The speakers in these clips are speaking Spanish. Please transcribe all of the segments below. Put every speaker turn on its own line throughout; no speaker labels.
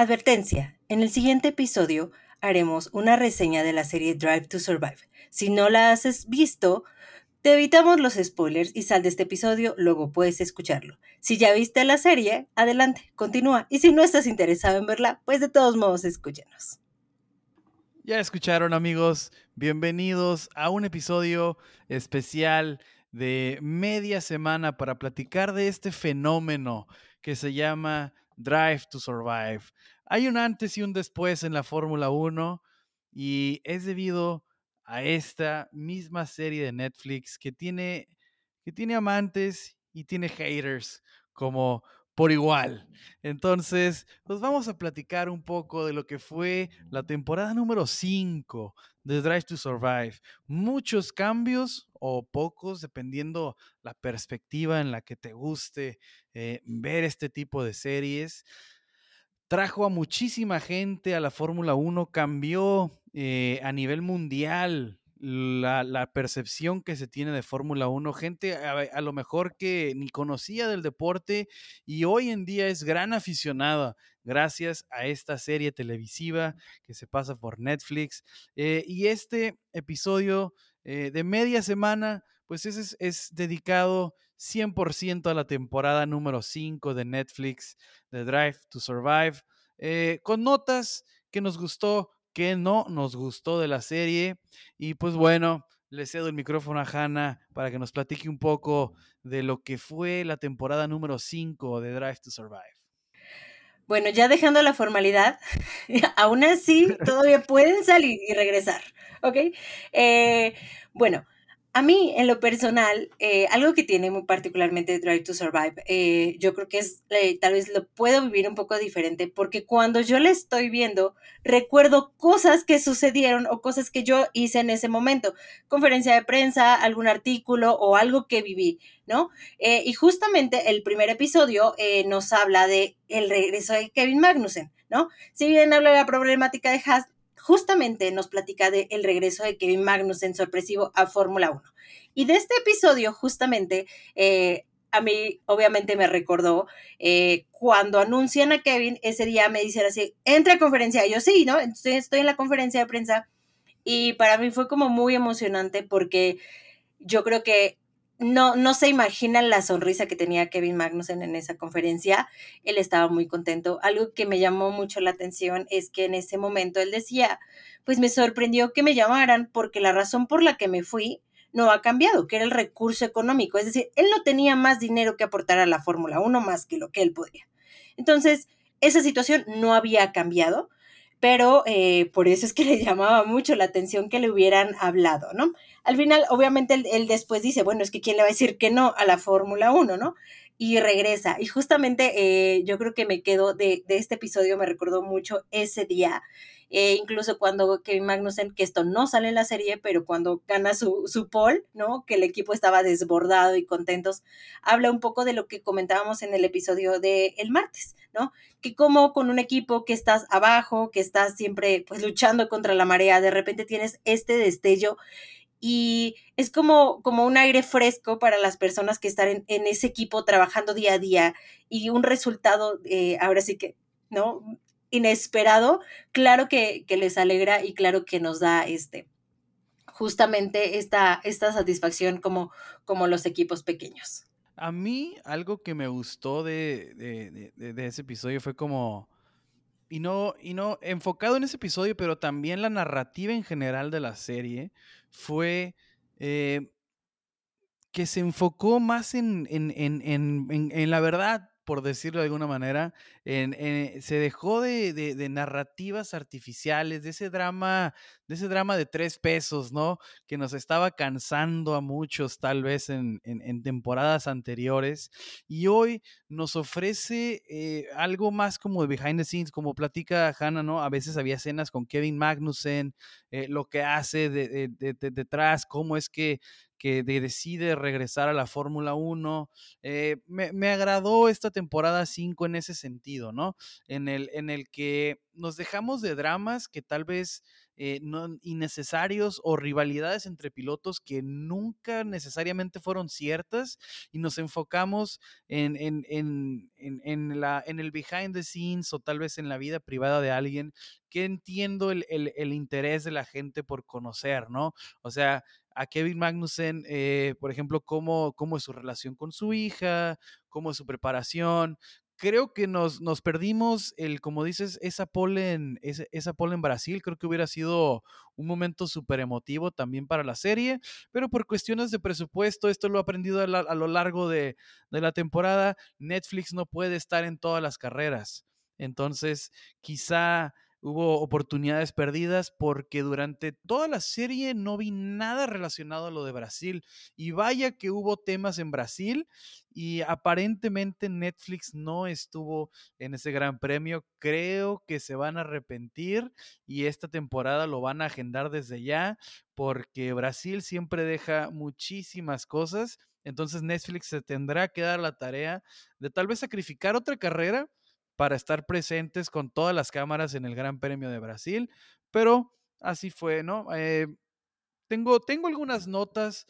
Advertencia, en el siguiente episodio haremos una reseña de la serie Drive to Survive. Si no la has visto, te evitamos los spoilers y sal de este episodio, luego puedes escucharlo. Si ya viste la serie, adelante, continúa. Y si no estás interesado en verla, pues de todos modos escúchenos.
Ya escucharon amigos, bienvenidos a un episodio especial de media semana para platicar de este fenómeno que se llama Drive to Survive. Hay un antes y un después en la Fórmula 1 y es debido a esta misma serie de Netflix que tiene, que tiene amantes y tiene haters como por igual. Entonces, pues vamos a platicar un poco de lo que fue la temporada número 5 de Drive to Survive. Muchos cambios o pocos, dependiendo la perspectiva en la que te guste eh, ver este tipo de series. Trajo a muchísima gente a la Fórmula 1, cambió eh, a nivel mundial la, percepción que se tiene de Fórmula 1, gente a, lo mejor que ni conocía del deporte y hoy en día es gran aficionada gracias a esta serie televisiva que se pasa por Netflix. Eh, y este episodio eh, de media semana, pues es, es dedicado 100% a la temporada número 5 de Netflix, de Drive to Survive, eh, con notas que nos gustó, que no nos gustó de la serie. Y pues bueno, le cedo el micrófono a Hannah para que nos platique un poco de lo que fue la temporada número 5 de Drive to Survive.
Bueno, ya dejando la formalidad, aún así todavía pueden salir y regresar, ¿ok? Eh, bueno, a mí, en lo personal, eh, algo que tiene muy particularmente Drive to Survive, eh, yo creo que es, eh, tal vez lo puedo vivir un poco diferente, porque cuando yo le estoy viendo, recuerdo cosas que sucedieron o cosas que yo hice en ese momento, conferencia de prensa, algún artículo o algo que viví, ¿no? y justamente el primer episodio nos habla de el regreso de Kevin Magnussen, ¿no? Si bien habla de la problemática de Haas, justamente nos platica de el regreso de Kevin Magnussen sorpresivo a Fórmula 1. Y de este episodio, justamente, eh, a mí obviamente me recordó eh, cuando anuncian a Kevin, ese día me dicen así, entra a conferencia. Yo sí, ¿no? Entonces estoy en la conferencia de prensa y para mí fue como muy emocionante porque yo creo que no, no se imaginan la sonrisa que tenía Kevin Magnussen en esa conferencia. Él estaba muy contento. Algo que me llamó mucho la atención es que en ese momento él decía, pues me sorprendió que me llamaran porque la razón por la que me fui no ha cambiado, que era el recurso económico. Es decir, él no tenía más dinero que aportar a la Fórmula 1 más que lo que él podía. Entonces, esa situación no había cambiado pero eh, por eso es que le llamaba mucho la atención que le hubieran hablado, ¿no? Al final, obviamente, él, después dice, bueno, es que quién le va a decir que no a la Fórmula 1, ¿no? Y regresa. Y justamente eh, yo creo que me quedo de, de este episodio, me recordó mucho ese día eh, incluso cuando Kevin Magnussen, que esto no sale en la serie, pero cuando gana su, su pole, ¿no? Que el equipo estaba desbordado y contentos, habla un poco de lo que comentábamos en el episodio del el martes, Que como con un equipo que estás abajo, que estás siempre pues luchando contra la marea, de repente tienes este destello y es como, como un aire fresco para las personas que están en, ese equipo trabajando día a día y un resultado, eh, ahora sí que, ¿no? inesperado, claro que, les alegra y claro que nos da este justamente esta, esta satisfacción como, como los equipos pequeños.
A mí algo que me gustó de, ese episodio fue como, y no, y no enfocado en ese episodio, pero también la narrativa en general de la serie fue eh, que se enfocó más en, en, en, en la verdad por decirlo de alguna manera, se dejó de, narrativas artificiales, de ese drama, de ese drama de tres pesos, ¿no? Que nos estaba cansando a muchos tal vez en, temporadas anteriores. Y hoy nos ofrece eh, algo más como de behind the scenes, como platica Hannah, ¿no? A veces había escenas con Kevin Magnussen, eh, lo que hace detrás, cómo es que decide regresar a la Fórmula 1. Eh, me, agradó esta temporada 5 en ese sentido, ¿no? En el que nos dejamos de dramas que tal vez eh, no, innecesarios o rivalidades entre pilotos que nunca necesariamente fueron ciertas y nos enfocamos en, en, en, en, en el behind the scenes o tal vez en la vida privada de alguien que entiendo el, el, el interés de la gente por conocer, ¿no? O sea, a Kevin Magnussen, eh, por ejemplo, cómo, cómo es su relación con su hija, cómo es su preparación, creo que nos, nos perdimos el, como dices, esa pole, en, esa, esa pole Brasil. Creo que hubiera sido un momento súper emotivo también para la serie, pero por cuestiones de presupuesto, esto lo he aprendido a, a lo largo de, de la temporada, Netflix no puede estar en todas las carreras. Entonces, quizá hubo oportunidades perdidas porque durante toda la serie no vi nada relacionado a lo de Brasil. Y vaya que hubo temas en Brasil y aparentemente Netflix no estuvo en ese gran premio. Creo que se van a arrepentir y esta temporada lo van a agendar desde ya porque Brasil siempre deja muchísimas cosas. Entonces Netflix se tendrá que dar la tarea de tal vez sacrificar otra carrera para estar presentes con todas las cámaras en el Gran Premio de Brasil, pero así fue, ¿no? Eh, tengo, tengo algunas notas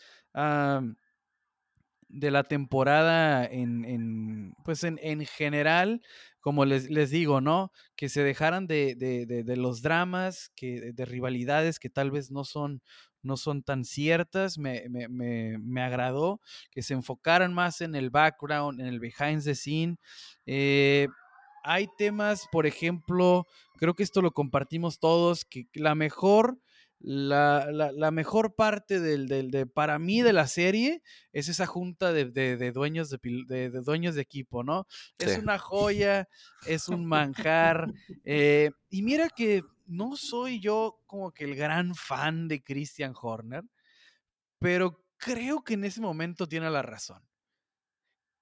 de la temporada en, en pues en, en, general, como les, les, digo, ¿no? Que se dejaran de, de, de, de los dramas, que, de rivalidades que tal vez no son, no son tan ciertas, me, me, me, me, agradó, que se enfocaran más en el background, en el behind the scene. Eh, hay temas, por ejemplo, creo que esto lo compartimos todos, que la mejor, la, la, la mejor parte del, del, de, para mí de la serie es esa junta de, de, de dueños, de, dueños de equipo, ¿no? Sí. Es una joya, es un manjar. Eh, y mira que no soy yo como que el gran fan de Christian Horner, pero creo que en ese momento tiene la razón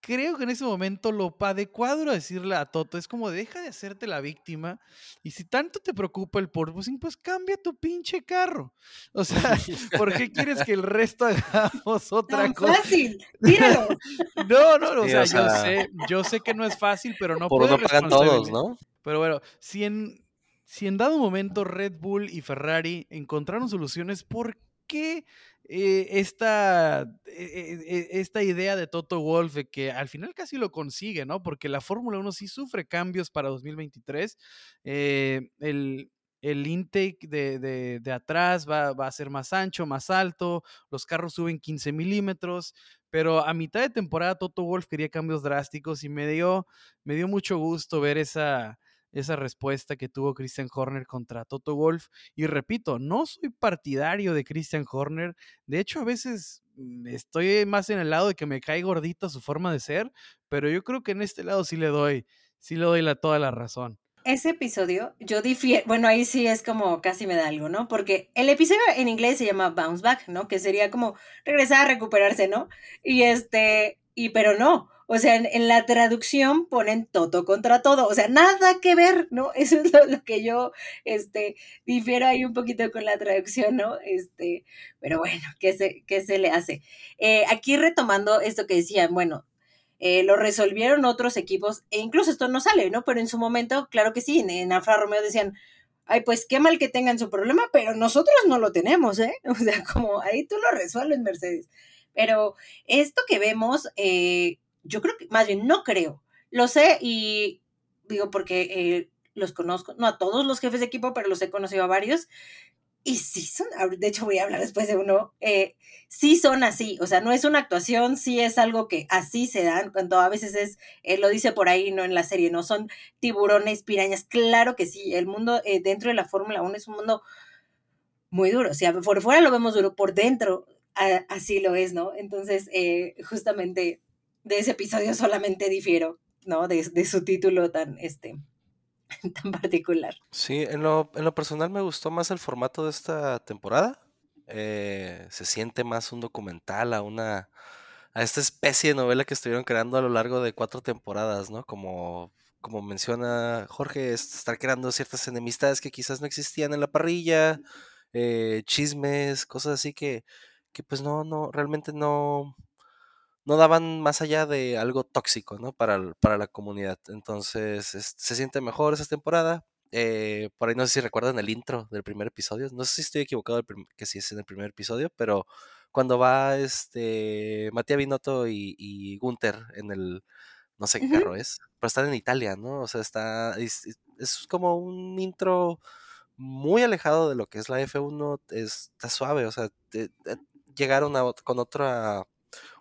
creo que en ese momento lo adecuado era decirle a Toto es como deja de hacerte la víctima y si tanto te preocupa el porpoising, pues cambia tu pinche carro. O sea, ¿por qué quieres que el resto hagamos otra
Tan
cosa?
fácil, tíralo.
No, no, no
Sí,
o, sea,
o sea,
yo sé, yo sé que no es fácil, pero no
por
puedo
uno pagan todos, ¿no?
Pero bueno, si en, si en dado momento Red Bull y Ferrari encontraron soluciones, ¿por qué eh, esta, eh, eh, esta idea de Toto Wolf que al final casi lo consigue, ¿no? Porque la Fórmula 1 sí sufre cambios para 2023. Eh, el, el intake de, de, de atrás va, va, a ser más ancho, más alto, los carros suben 15 milímetros, pero a mitad de temporada Toto Wolf quería cambios drásticos y me dio, me dio mucho gusto ver esa, esa respuesta que tuvo Christian Horner contra Toto Wolf. Y repito, no soy partidario de Christian Horner. De hecho, a veces mm, estoy más en el lado de que me cae gordita su forma de ser, pero yo creo que en este lado sí le doy, sí le doy la, toda la razón.
Ese episodio, yo difiero, bueno, ahí sí es como casi me da algo, ¿no? Porque el episodio en inglés se llama Bounce Back, ¿no? Que sería como regresar a recuperarse, ¿no? Y este, y pero no, o sea, en, la traducción ponen Toto contra todo. O sea, nada que ver, ¿no? Eso es lo, que yo, este, difiero ahí un poquito con la traducción, ¿no? Este, pero bueno, ¿qué se, qué se le hace? Eh, aquí retomando esto que decían, bueno, eh, lo resolvieron otros equipos, e incluso esto no sale, ¿no? Pero en su momento, claro que sí, en, en Romeo decían, ay, pues qué mal que tengan su problema, pero nosotros no lo tenemos, ¿eh? O sea, como ahí tú lo resuelves, Mercedes. Pero esto que vemos, eh, yo creo que, más bien, no creo. Lo sé y digo porque eh, los conozco, no a todos los jefes de equipo, pero los he conocido a varios. Y sí son, de hecho voy a hablar después de uno, eh, sí son así, o sea, no es una actuación, sí es algo que así se dan, cuando a veces es, eh, lo dice por ahí, no en la serie, no son tiburones, pirañas, claro que sí, el mundo eh, dentro de la Fórmula 1 es un mundo muy duro, o sea, por fuera lo vemos duro, por dentro así lo es, ¿no? Entonces, justamente de ese episodio solamente difiero, ¿no? De, de su título tan, este, tan particular.
Sí, en lo, en lo personal me gustó más el formato de esta temporada. Eh, se siente más un documental a una a esta especie de novela que estuvieron creando a lo largo de cuatro temporadas, ¿no? Como, como menciona Jorge, estar creando ciertas enemistades que quizás no existían en la parrilla, eh, chismes, cosas así que, que pues no, no, realmente no, no daban más allá de algo tóxico, ¿no? Para, para la comunidad. Entonces, es, se siente mejor esa temporada. Eh, por ahí no sé si recuerdan el intro del primer episodio. No sé si estoy equivocado que si es en el primer episodio, pero cuando va este Matías Binotto y, y Gunther en el, no sé qué carro es, pero están en Italia, ¿no? O sea, está, es, como un intro muy alejado de lo que es la F1, está suave, o sea, llegaron con otra,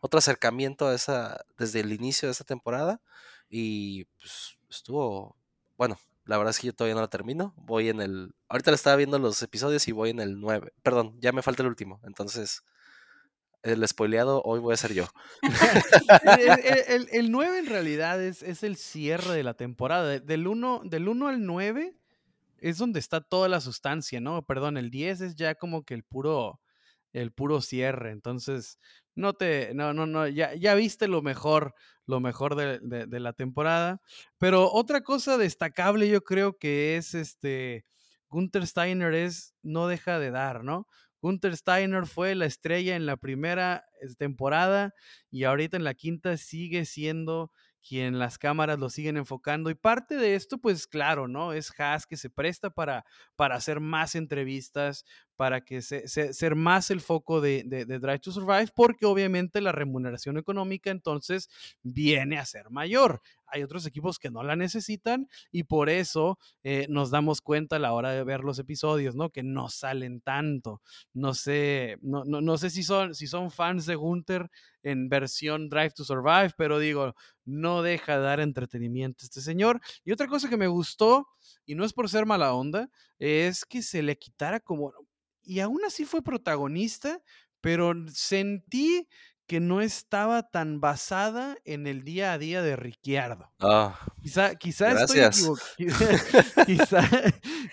otro acercamiento a esa, desde el inicio de esta temporada y pues estuvo, bueno, la verdad es que yo todavía no la termino, voy en el, ahorita le estaba viendo los episodios y voy en el 9, perdón, ya me falta el último, entonces el spoileado hoy voy a ser yo.
el, 9 en realidad es, es, el cierre de la temporada. Del 1, del 1 al 9 es donde está toda la sustancia, ¿no? Perdón, el 10 es ya como que el puro, el puro cierre. Entonces, no te, no, no, no, ya, ya viste lo mejor, lo mejor de, de, la temporada. Pero otra cosa destacable yo creo que es este, Gunther Steiner es, no deja de dar, ¿no? Gunther Steiner fue la estrella en la primera eh, temporada y ahorita en la quinta sigue siendo quien las cámaras lo siguen enfocando. Y parte de esto, pues claro, ¿no? Es Haas que se presta para, para hacer más entrevistas, para que se, ser más el foco de, de, Drive to Survive, porque obviamente la remuneración económica entonces viene a ser mayor. Hay otros equipos que no la necesitan y por eso eh, nos damos cuenta a la hora de ver los episodios, ¿no? Que no salen tanto. No sé, no, no, no sé si son, si son fans de Gunther en versión Drive to Survive, pero digo, no deja de dar entretenimiento este señor. Y otra cosa que me gustó, y no es por ser mala onda, es que se le quitara como, y aún así fue protagonista, pero sentí que no estaba tan basada en el día a día de Ricciardo.
Ah,
quizá, quizá estoy quizá,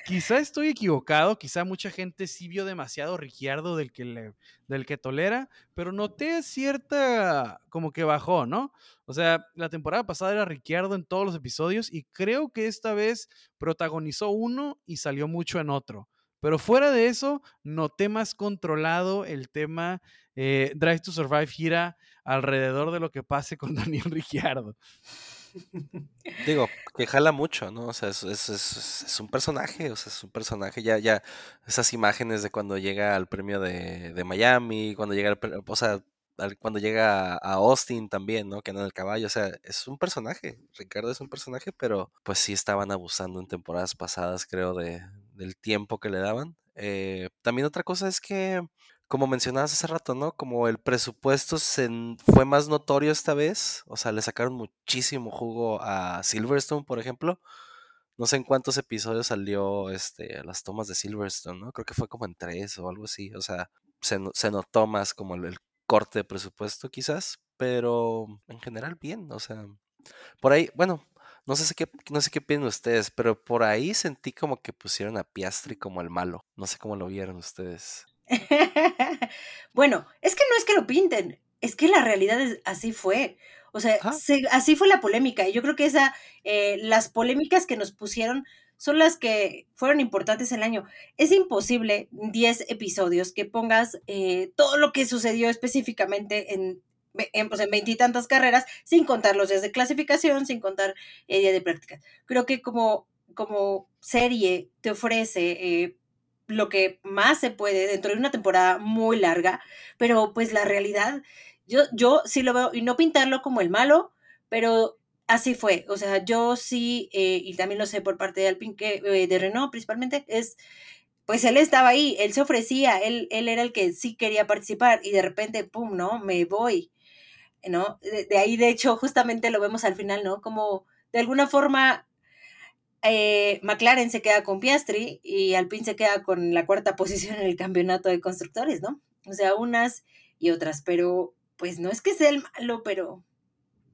quizá, estoy equivocado, quizá mucha gente sí vio demasiado Ricciardo del que, le, del que tolera, pero noté cierta, como que bajó, ¿no? O sea, la temporada pasada era Ricciardo en todos los episodios y creo que esta vez protagonizó uno y salió mucho en otro. Pero fuera de eso, noté más controlado el tema eh, Drive to Survive gira alrededor de lo que pase con Daniel Ricciardo.
Digo, que jala mucho, ¿no? O sea, es, un personaje, o sea, es un personaje. Ya, ya, esas imágenes de cuando llega al premio de, Miami, cuando llega, o sea, cuando llega a Austin también, ¿no? Que anda en el caballo, o sea, es un personaje. Ricardo es un personaje, pero pues sí estaban abusando en temporadas pasadas, creo, de, del tiempo que le daban. Eh, también otra cosa es que, como mencionabas hace rato, ¿no? Como el presupuesto se fue más notorio esta vez, o sea, le sacaron muchísimo jugo a Silverstone, por ejemplo. No sé en cuántos episodios salió este, las tomas de Silverstone, ¿no? Creo que fue como en tres o algo así. O sea, se, se notó más como el, corte de presupuesto quizás, pero en general bien, o sea, por ahí, bueno, no sé qué, no sé qué piensan ustedes, pero por ahí sentí como que pusieron a Piastri como el malo. No sé cómo lo vieron ustedes.
bueno, es que no es que lo pinten, es que la realidad es, así fue. O sea, así fue la polémica. Y yo creo que esa, eh, las polémicas que nos pusieron son las que fueron importantes el año. Es imposible 10 episodios que pongas eh, todo lo que sucedió específicamente en en, pues, en veintitantas carreras, sin contar los días de clasificación, sin contar el día de práctica. Creo que como, como serie te ofrece eh, lo que más se puede dentro de una temporada muy larga, pero pues la realidad, yo, yo sí lo veo, y no pintarlo como el malo, pero así fue. O sea, yo sí, eh, y también lo sé por parte de Alpine, que, eh, de Renault principalmente, es pues él estaba ahí, él se ofrecía, él, él era el que sí quería participar y de repente, pum, no, me voy. ¿No? De, ahí, de hecho, justamente lo vemos al final, ¿no? Como de alguna forma eh, McLaren se queda con Piastri y Alpine se queda con la cuarta posición en el campeonato de constructores, ¿no? O sea, unas y otras, pero pues no es que sea el malo, pero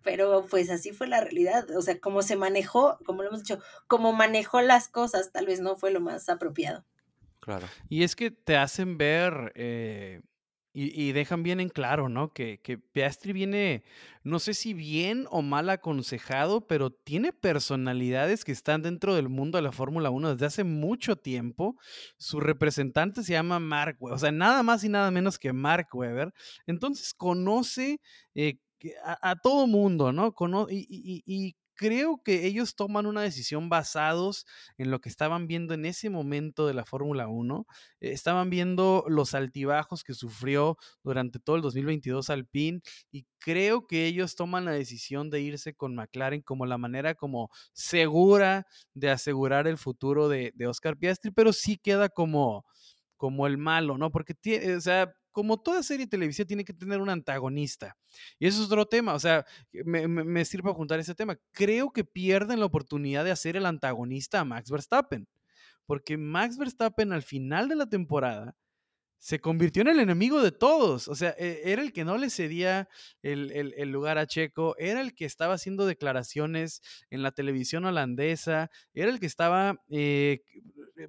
pero pues así fue la realidad, o sea, como se manejó, como lo hemos dicho, como manejó las cosas, tal vez no fue lo más apropiado.
Claro.
Y es que te hacen ver eh, y, dejan bien en claro, ¿no? Que, que Piastri viene, no sé si bien o mal aconsejado, pero tiene personalidades que están dentro del mundo de la Fórmula 1 desde hace mucho tiempo. Su representante se llama Mark Webber, o sea, nada más y nada menos que Mark Webber. Entonces conoce eh, a, todo mundo, ¿no? y, creo que ellos toman una decisión basados en lo que estaban viendo en ese momento de la Fórmula 1. Eh, estaban viendo los altibajos que sufrió durante todo el 2022 Alpine y creo que ellos toman la decisión de irse con McLaren como la manera como segura de asegurar el futuro de, de Oscar Piastri, pero sí queda como como el malo, ¿no? Porque, tiene, o sea, como toda serie televisiva tiene que tener un antagonista. Y eso es otro tema, o sea, me, me, sirve a juntar ese tema. Creo que pierden la oportunidad de hacer el antagonista a Max Verstappen, porque Max Verstappen al final de la temporada se convirtió en el enemigo de todos. O sea, e, era el que no le cedía el, lugar a Checo, era el que estaba haciendo declaraciones en la televisión holandesa, era el que estaba, eh,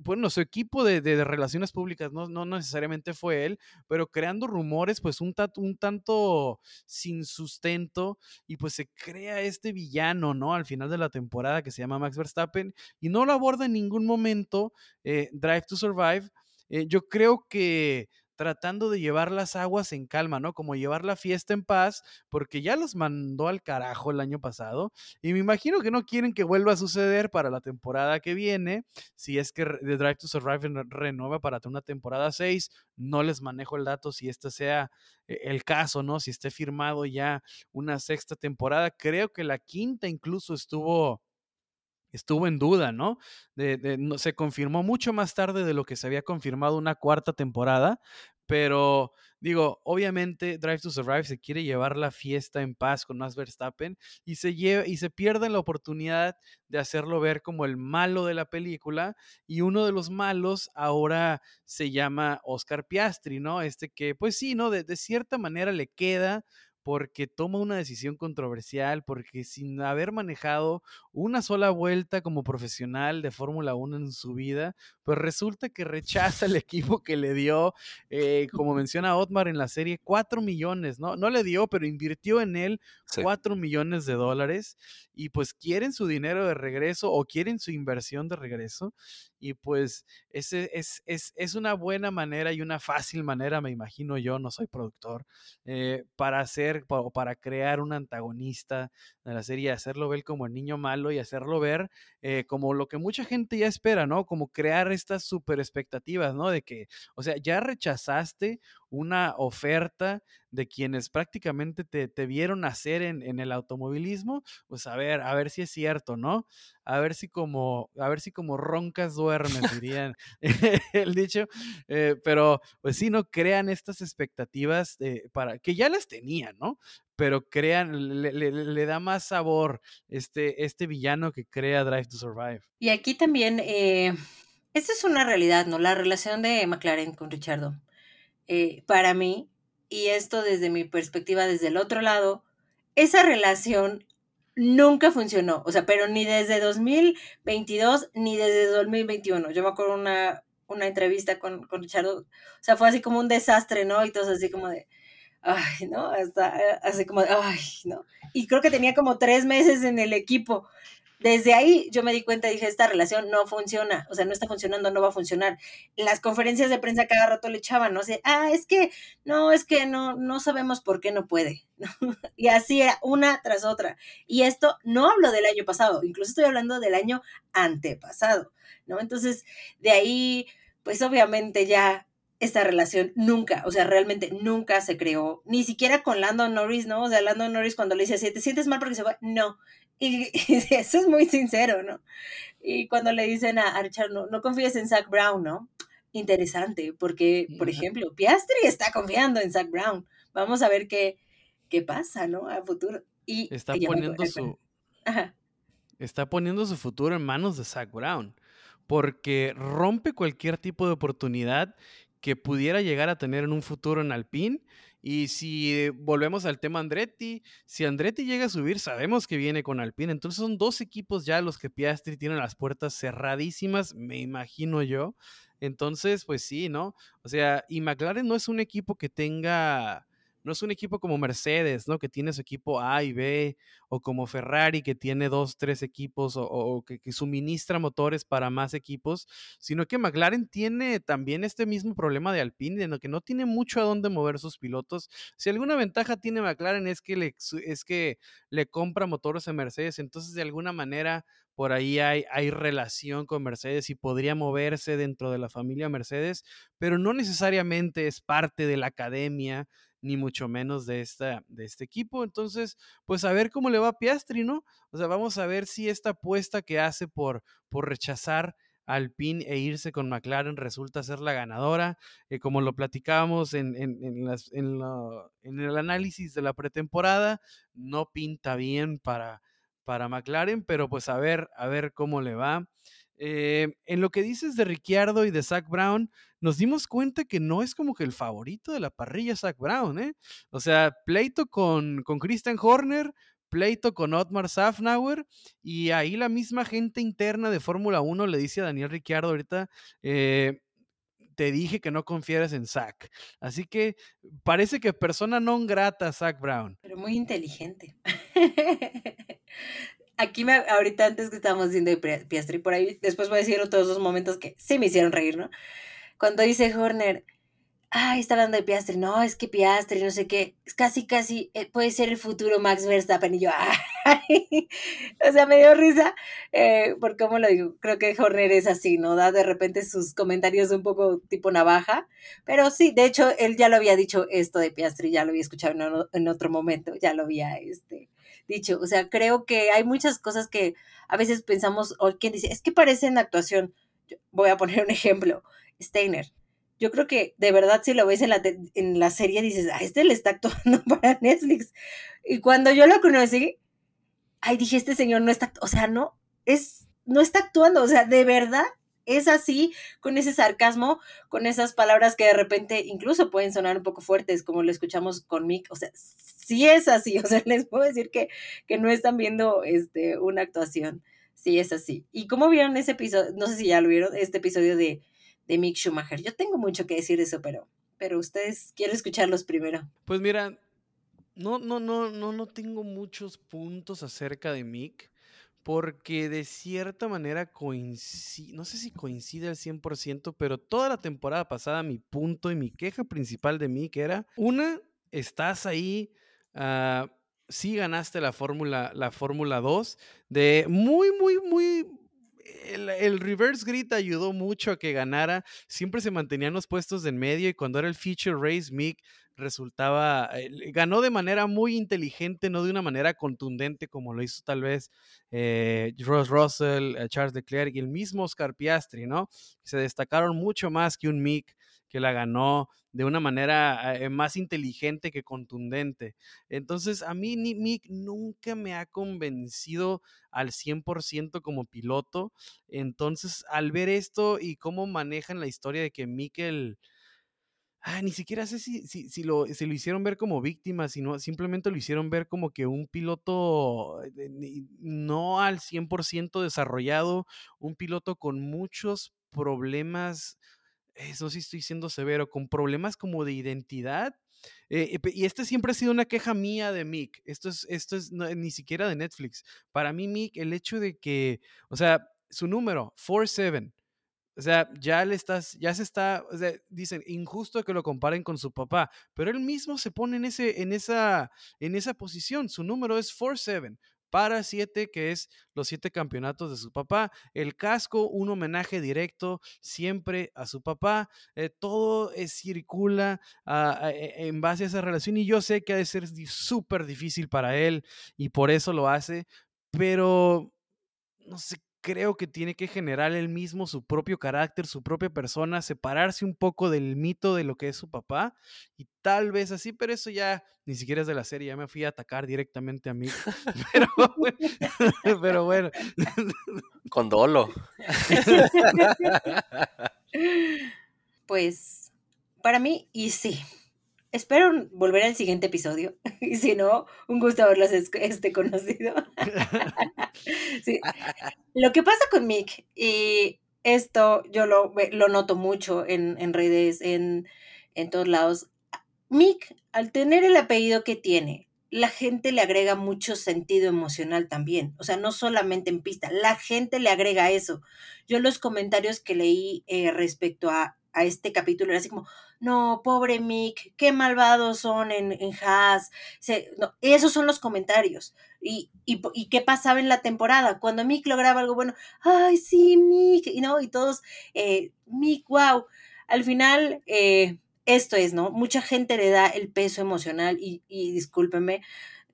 bueno, su equipo de, relaciones públicas no, no, necesariamente fue él, pero creando rumores, pues un, un tanto sin sustento, y pues se crea este villano, ¿no? Al final de la temporada que se llama Max Verstappen, y no lo aborda en ningún momento eh, Drive to Survive eh, yo creo que tratando de llevar las aguas en calma, ¿no? Como llevar la fiesta en paz, porque ya los mandó al carajo el año pasado y me imagino que no quieren que vuelva a suceder para la temporada que viene, si es que The Drive to Survive renueva para una temporada 6, no les manejo el dato si este sea eh, el caso, ¿no? Si esté firmado ya una sexta temporada, creo que la quinta incluso estuvo estuvo en duda, ¿no? Se confirmó mucho más tarde de lo que se había confirmado una cuarta temporada, pero digo, obviamente Drive to Survive se quiere llevar la fiesta en paz con Max Verstappen y se, lleva, y se pierde la oportunidad de hacerlo ver como el malo de la película y uno de los malos ahora se llama Oscar Piastri, ¿no? Este que pues sí, ¿no? de cierta manera le queda porque toma una decisión controversial, porque sin haber manejado una sola vuelta como profesional de Fórmula 1 en su vida, pues resulta que rechaza el equipo que le dio, eh, como menciona Otmar en la serie, 4 millones, ¿no? No le dio, pero invirtió en él 4 millones de dólares y pues quieren su dinero de regreso o quieren su inversión de regreso y pues ese es, es, es, una buena manera y una fácil manera, me imagino yo, no soy productor, eh, para hacer o para crear un antagonista de la serie, hacerlo ver como el niño malo y hacerlo ver eh, como lo que mucha gente ya espera, ¿no? Como crear estas super expectativas, ¿no? De que, o sea, ya rechazaste una oferta de quienes prácticamente te, te vieron hacer en, en, el automovilismo, pues a ver, a ver si es cierto, ¿no? A ver si como, a ver si como roncas duermes, dirían el dicho, eh, pero pues sí, no crean estas expectativas para que ya las tenían, ¿no? Pero crean, le, da más sabor este, este villano que crea Drive to Survive.
Y aquí también, eh, es una realidad, ¿no? La relación de McLaren con Richardo. Eh, para mí, y esto desde mi perspectiva, desde el otro lado, esa relación nunca funcionó, o sea, pero ni desde 2022 ni desde 2021. Yo me acuerdo una, una entrevista con, con Richardo, o sea, fue así como un desastre, ¿no? Y todo así como de, ay, ¿no? Hasta, así como ay, ¿no? Y creo que tenía como tres meses en el equipo desde ahí yo me di cuenta y dije, esta relación no funciona, o sea, no está funcionando, no va a funcionar. Las conferencias de prensa cada rato le echaban, no sé, ah, es que, no, es que no, no sabemos por qué no puede. y así era una tras otra. Y esto no hablo del año pasado, incluso estoy hablando del año antepasado, ¿no? Entonces, de ahí, pues obviamente ya esta relación nunca, o sea, realmente nunca se creó, ni siquiera con Landon Norris, ¿no? O sea, Landon Norris cuando le dice, ¿te sientes mal porque se fue? No, y, eso es muy sincero, ¿no? Y cuando le dicen a, Richard, no, no confíes en Zach Brown, ¿no? Interesante, porque, por ejemplo, Piastri está confiando en Zach Brown. Vamos a ver qué, qué pasa, ¿no? A futuro. Y,
está poniendo su... Está poniendo su futuro en manos de Zach Brown, porque rompe cualquier tipo de oportunidad que pudiera llegar a tener en un futuro en Alpine y si volvemos al tema Andretti, si Andretti llega a subir, sabemos que viene con Alpine. Entonces son dos equipos ya los que Piastri tienen las puertas cerradísimas, me imagino yo. Entonces, pues sí, ¿no? O sea, y McLaren no es un equipo que tenga no es un equipo como Mercedes, ¿no? Que tiene su equipo A y B, o como Ferrari, que tiene dos, tres equipos, o, que, suministra motores para más equipos, sino que McLaren tiene también este mismo problema de Alpine, en que no tiene mucho a dónde mover sus pilotos. Si alguna ventaja tiene McLaren es que le, es que le compra motores a Mercedes, entonces de alguna manera por ahí hay relación con Mercedes y podría moverse dentro de la familia Mercedes, pero no necesariamente es parte de la academia ni mucho menos de, esta, de este equipo. Entonces, pues a ver cómo le va a Piastri, ¿no? O sea, vamos a ver si esta apuesta que hace por, por rechazar al PIN e irse con McLaren resulta ser la ganadora. Eh, como lo platicábamos en, en, en, el análisis de la pretemporada, no pinta bien para, para McLaren, pero pues a ver, a ver cómo le va. Eh, en lo que dices de Ricciardo y de Zach Brown, nos dimos cuenta que no es como que el favorito de la parrilla Zach Brown, ¿eh? O sea, pleito con, con Christian Horner, pleito con Otmar Safnauer y ahí la misma gente interna de Fórmula 1 le dice a Daniel Ricciardo ahorita, eh, te dije que no confieras en Zach. Así que parece que persona non grata Zach Brown.
Pero muy inteligente. Aquí me, ahorita antes que estábamos diciendo de Piastri, por ahí después voy a decir todos esos momentos que sí me hicieron reír, ¿no? Cuando dice Horner, ay, está hablando de Piastri, no, es que Piastri, no sé qué, es casi, casi, eh, puede ser el futuro Max Verstappen, y yo, ay, o sea, me dio risa, eh, por cómo lo digo, creo que Horner es así, ¿no? Da de repente sus comentarios un poco tipo navaja, pero sí, de hecho, él ya lo había dicho esto de Piastri, ya lo había escuchado en, otro momento, ya lo había, este, dicho, o sea, creo que hay muchas cosas que a veces pensamos, o quien dice, es que parece en actuación, voy a poner un ejemplo, Steiner, yo creo que de verdad si lo ves en la, en la serie dices, a este le está actuando para Netflix. Y cuando yo lo conocí, ay, dije, este señor no está, o sea, no, es, no está actuando, o sea, de verdad es así, con ese sarcasmo, con esas palabras que de repente incluso pueden sonar un poco fuertes, como lo escuchamos con Mick, o sea, sí es así, o sea, les puedo decir que, que no están viendo este, una actuación, sí es así. ¿Y cómo vieron ese episodio? No sé si ya lo vieron, este episodio de de Mick Schumacher. Yo tengo mucho que decir de eso, pero, pero ustedes quiero escucharlos primero.
Pues mira, no, no, no, no, no tengo muchos puntos acerca de Mick, porque de cierta manera coincide, no sé si coincide al 100%, pero toda la temporada pasada mi punto y mi queja principal de Mick era, una, estás ahí... Uh, sí ganaste la Fórmula la Fórmula 2 de muy muy muy el, reverse grid ayudó mucho a que ganara. Siempre se mantenían los puestos en medio y cuando era el feature race, Mick resultaba, eh, ganó de manera muy inteligente, no de una manera contundente como lo hizo tal vez eh, Ross Russell, eh, Charles Leclerc y el mismo Oscar Piastri, ¿no? Se destacaron mucho más que un Mick que la ganó de una manera eh, más inteligente que contundente. Entonces, a mí Mick nunca me ha convencido al 100% como piloto. Entonces, al ver esto y cómo manejan la historia de que Mikkel... Ni siquiera sé si, si, lo, lo hicieron ver como víctima, sino simplemente lo hicieron ver como que un piloto eh, no al 100% desarrollado, un piloto con muchos problemas eso sí estoy siendo severo, con problemas como de identidad. Eh, y este siempre ha sido una queja mía de Mick. Esto es, esto es ni siquiera de Netflix. Para mí, Mick, el hecho de que, o sea, su número, 4-7, o sea, ya le estás, ya se está, o sea, dicen, injusto que lo comparen con su papá, pero él mismo se pone en, ese, en, esa, en esa posición. Su número es 4-7 para siete, que es los siete campeonatos de su papá. El casco, un homenaje directo siempre a su papá. Eh, todo es, circula e, en base a esa relación y yo sé que ha de ser súper difícil para él y por eso lo hace, pero no sé creo que tiene que generar él mismo su propio carácter, su propia persona, separarse un poco del mito de lo que es su papá y tal vez así, pero eso ya ni siquiera es de la serie, ya me fui a atacar directamente a mí. Pero, pero bueno.
Con dolo.
Pues para mí, y sí, espero volver al siguiente episodio. Y si no, un gusto haberlos este, conocido. Lo que pasa con Mick, y esto yo lo, lo noto mucho en, redes, en, en todos lados, Mick, al tener el apellido que tiene, la gente le agrega mucho sentido emocional también. O sea, no solamente en pista, la gente le agrega eso. Yo los comentarios que leí eh, respecto a, a, este capítulo era así como, no, pobre Mick, qué malvados son en, en Haas. no, esos son los comentarios. Y, y, y, qué pasaba en la temporada? Cuando Mick lograba algo bueno, ay, sí, Mick, y, ¿no? y todos, eh, Mick, wow. Al final, eh, esto es, ¿no? Mucha gente le da el peso emocional y, y discúlpenme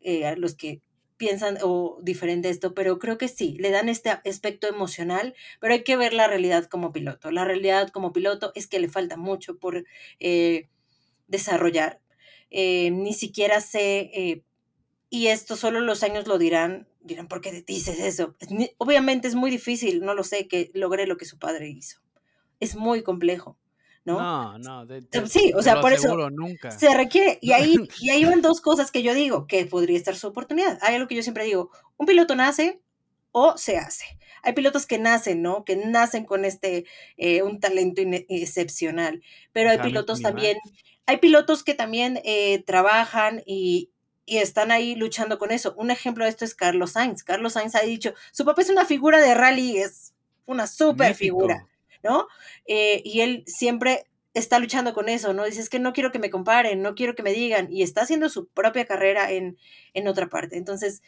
eh, a los que piensan o diferente esto, pero creo que sí, le dan este aspecto emocional, pero hay que ver la realidad como piloto. La realidad como piloto es que le falta mucho por eh, desarrollar. Eh, ni siquiera sé, eh, y esto solo los años lo dirán, dirán, ¿por qué dices eso? Obviamente es muy difícil, no lo sé, que logre lo que su padre hizo. Es muy complejo. ¿No?
No, no.
sí, o sea, por eso se requiere. Y ahí, y ahí van dos cosas que yo digo, que podría estar su oportunidad. Hay algo que yo siempre digo, un piloto nace o se hace. Hay pilotos que nacen, ¿no? Que nacen con este, eh, un talento excepcional, pero hay pilotos también, hay pilotos que también eh, trabajan y, y están ahí luchando con eso. Un ejemplo de esto es Carlos Sainz. Carlos Sainz ha dicho, su papá es una figura de rally, es una super figura. ¿No? Eh, y él siempre está luchando con eso, ¿no? Dice, es que no quiero que me comparen, no quiero que me digan, y está haciendo su propia carrera en, en otra parte. Entonces,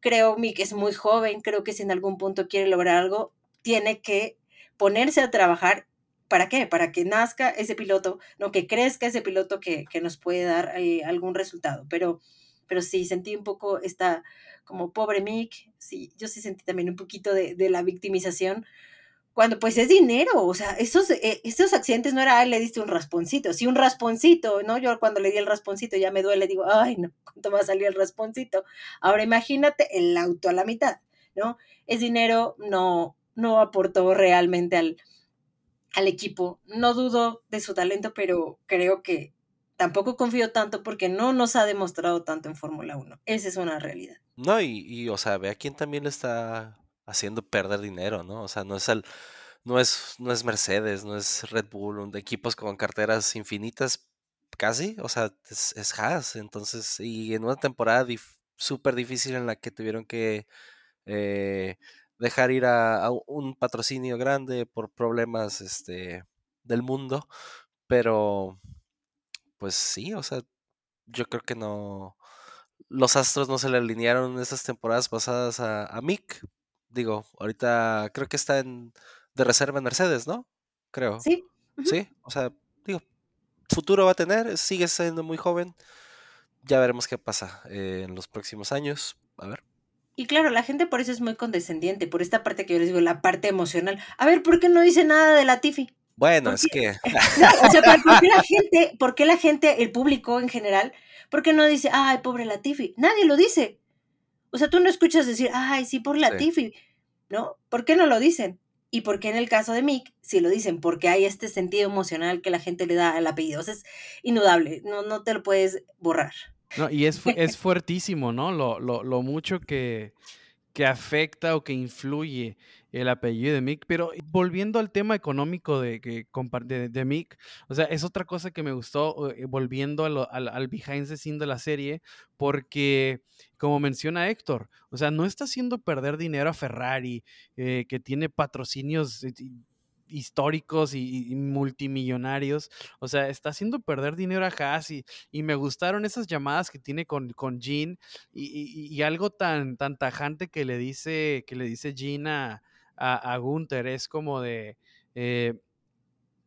creo que es muy joven, creo que si en algún punto quiere lograr algo, tiene que ponerse a trabajar. ¿Para qué? Para que nazca ese piloto, ¿no? Que crezca ese piloto que, que nos puede dar eh, algún resultado. Pero, pero sí, sentí un poco esta, como pobre Mick, sí, yo sí sentí también un poquito de, de la victimización, cuando pues es dinero, o sea, esos, eh, accidentes no era, le diste un rasponcito, sí un rasponcito, ¿no? Yo cuando le di el rasponcito ya me duele, digo, ay, no, ¿cuánto va a salir el rasponcito? Ahora imagínate el auto a la mitad, ¿no? Es dinero, no, no aportó realmente al, al equipo, no dudo de su talento, pero creo que tampoco confío tanto porque no nos ha demostrado tanto en Fórmula 1, esa es una realidad.
No, y, y o sea, ve a quién también le está haciendo perder dinero, ¿no? O sea, no es el, no es, no es Mercedes, no es Red Bull, equipos con carteras infinitas casi, o sea, es, es Haas, entonces, y en una temporada súper difícil en la que tuvieron que eh, dejar ir a, un patrocinio grande por problemas este, del mundo, pero pues sí, o sea, yo creo que no, los astros no se le alinearon en esas temporadas pasadas a Mick, Digo, ahorita creo que está en, de reserva en Mercedes, ¿no? Creo.
Sí.
Sí, o sea, digo, futuro va a tener, sigue siendo muy joven. Ya veremos qué pasa eh, en los próximos años. A ver.
Y claro, la gente por eso es muy condescendiente, por esta parte que yo les digo, la parte emocional. A ver, ¿por qué no dice nada de la Tiffy?
Bueno, es que.
o sea, ¿por qué la gente, por qué la gente, el público en general, por qué no dice, ay, pobre Latifi? Nadie lo dice. O sea, tú no escuchas decir, ay, sí, por la Tiffy, ¿no? ¿Por qué no lo dicen? Y por qué en el caso de Mick, si lo dicen, porque hay este sentido emocional que la gente le da al apellido. O sea, es indudable, no, no te lo puedes borrar.
No, y es, es fuertísimo, ¿no? Lo, lo, lo mucho que, que afecta o que influye el apellido de Mick. Pero volviendo al tema económico de, de, de Mick, o sea, es otra cosa que me gustó, eh, volviendo al, al behind the scene de la serie, porque, como menciona Héctor, o sea, no está haciendo perder dinero a Ferrari, eh, que tiene patrocinios eh, históricos y, multimillonarios. O sea, está haciendo perder dinero a Haas y, me gustaron esas llamadas que tiene con, con Jean y, algo tan, tan tajante que le dice, que le dice Jean a, a, Gunther. Es como de. Eh,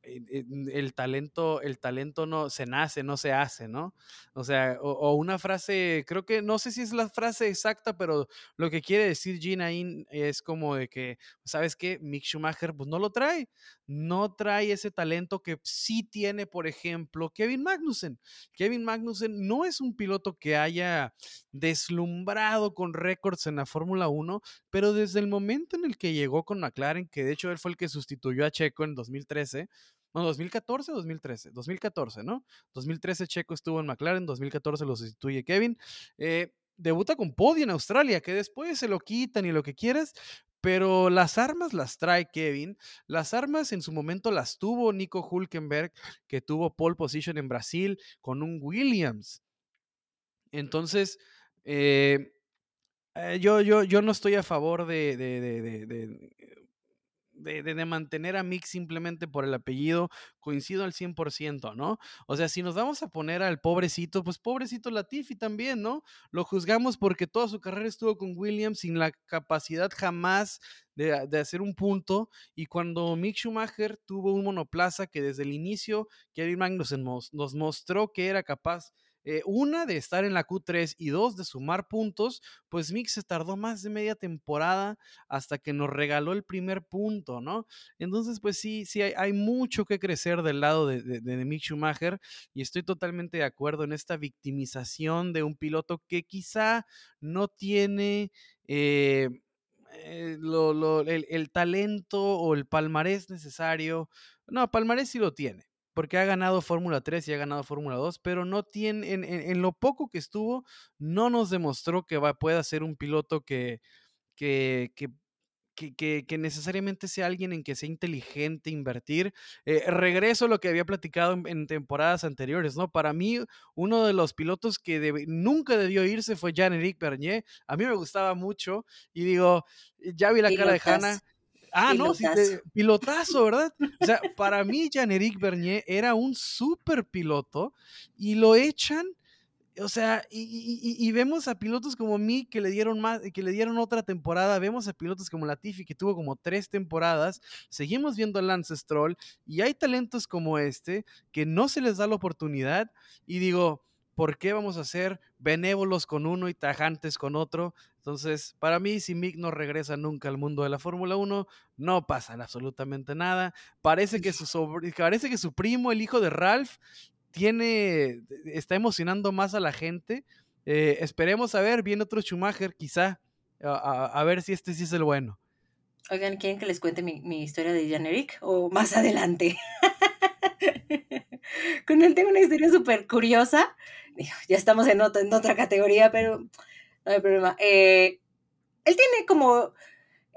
el talento, el talento no se nace, no se hace, ¿no? O sea, o, una frase, creo que no sé si es la frase exacta, pero lo que quiere decir Gina es como de que, ¿sabes qué? Mick Schumacher, pues no lo trae, no trae ese talento que sí tiene, por ejemplo, Kevin Magnussen. Kevin Magnussen no es un piloto que haya deslumbrado con récords en la Fórmula 1, pero desde el momento en el que llegó con McLaren, que de hecho él fue el que sustituyó a Checo en 2013, no, 2014 o 2013, 2014, ¿no? 2013 Checo estuvo en McLaren, 2014 lo sustituye Kevin. Eh, debuta con podio en Australia, que después se lo quitan y lo que quieras, pero las armas las trae Kevin. Las armas en su momento las tuvo Nico Hulkenberg, que tuvo pole position en Brasil con un Williams. Entonces, eh, eh, yo, yo, yo no estoy a favor de, de, mantener a Mick simplemente por el apellido, coincido al 100%, ¿no? O sea, si nos vamos a poner al pobrecito, pues pobrecito Latifi también, ¿no? Lo juzgamos porque toda su carrera estuvo con Williams sin la capacidad jamás de, hacer un punto y cuando Mick Schumacher tuvo un monoplaza que desde el inicio Kevin Magnussen nos mostró que era capaz eh, una de estar en la Q3 y dos de sumar puntos, pues Mick se tardó más de media temporada hasta que nos regaló el primer punto, ¿no? Entonces, pues sí, sí, hay, mucho que crecer del lado de, de, Mick Schumacher y estoy totalmente de acuerdo en esta victimización de un piloto que quizá no tiene... Eh, eh, el, el, talento o el palmarés necesario. No, palmarés sí lo tiene porque ha ganado Fórmula 3 y ha ganado Fórmula 2, pero no tiene, en, lo poco que estuvo, no nos demostró que va, pueda ser un piloto que, que, que que, necesariamente sea alguien en que sea inteligente invertir. Eh, regreso a lo que había platicado en, temporadas anteriores, ¿no? Para mí, uno de los pilotos que nunca debió irse fue Jean-Éric Bernier. A mí me gustaba mucho y digo, ya vi la cara de Hanna Ah, no, sí, pilotazo, ¿verdad? O sea, para mí, Jean-Éric Bernier era un super piloto y lo echan. O sea, y, vemos a pilotos como mí que le dieron más, que le dieron otra temporada. Vemos a pilotos como Latifi que tuvo como tres temporadas. Seguimos viendo a Lance Stroll y hay talentos como este que no se les da la oportunidad. Y digo, ¿por qué vamos a ser benévolos con uno y tajantes con otro? Entonces, para mí, si Mick no regresa nunca al mundo de la Fórmula 1, no pasa absolutamente nada. Parece que, su parece que su primo, el hijo de Ralph, tiene, está emocionando más a la gente. Eh, esperemos a ver, viene otro Schumacher, quizá, a, ver si este sí es el bueno.
Oigan, ¿quieren que les cuente mi, historia de Jan Eric? O más adelante. Con él tengo una historia súper curiosa. Ya estamos en otra, en otra categoría, pero no hay problema. Eh, él tiene como,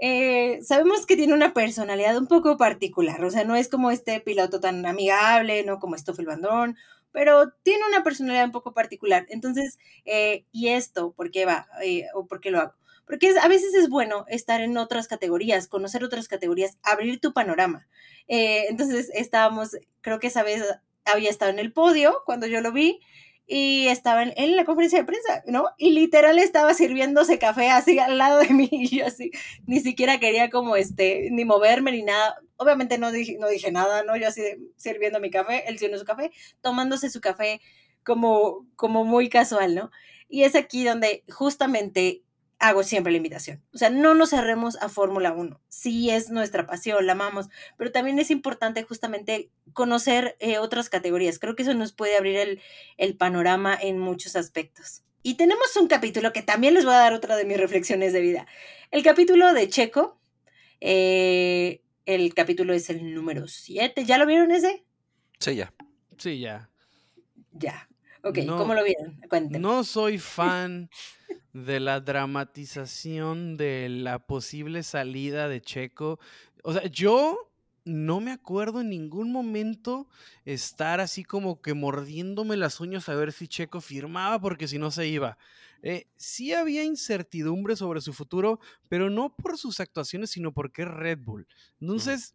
eh, sabemos que tiene una personalidad un poco particular, o sea, no es como este piloto tan amigable, no como Stoffel Bandón, pero tiene una personalidad un poco particular. Entonces, eh, ¿y esto por qué va? ¿O por qué lo hago? Porque a veces es bueno estar en otras categorías, conocer otras categorías, abrir tu panorama. entonces estábamos, creo que esa vez había estado en el podio cuando yo lo vi y estaba en, la conferencia de prensa, ¿no? Y literal estaba sirviéndose café así al lado de mí y yo así, ni siquiera quería como este, ni moverme ni nada. Obviamente no dije, no dije nada, ¿no? Yo así sirviendo mi café, él sirviendo su café, tomándose su café como, como muy casual, ¿no? Y es aquí donde justamente hago siempre la invitación. O sea, no nos cerremos a Fórmula 1. Sí es nuestra pasión, la amamos, pero también es importante justamente conocer eh, otras categorías. Creo que eso nos puede abrir el, panorama en muchos aspectos. Y tenemos un capítulo que también les voy a dar otra de mis reflexiones de vida. El capítulo de Checo. Eh, el capítulo es el número 7. ¿Ya lo vieron ese?
Sí, ya.
Sí, ya.
Ya. Ok, ¿cómo lo vieron? Cuéntenme.
No soy fan de la dramatización de la posible salida de Checo. O sea, yo no me acuerdo en ningún momento estar así como que mordiéndome las uñas a ver si Checo firmaba porque si no se iba. Eh, sí había incertidumbre sobre su futuro, pero no por sus actuaciones, sino porque es Red Bull. Entonces,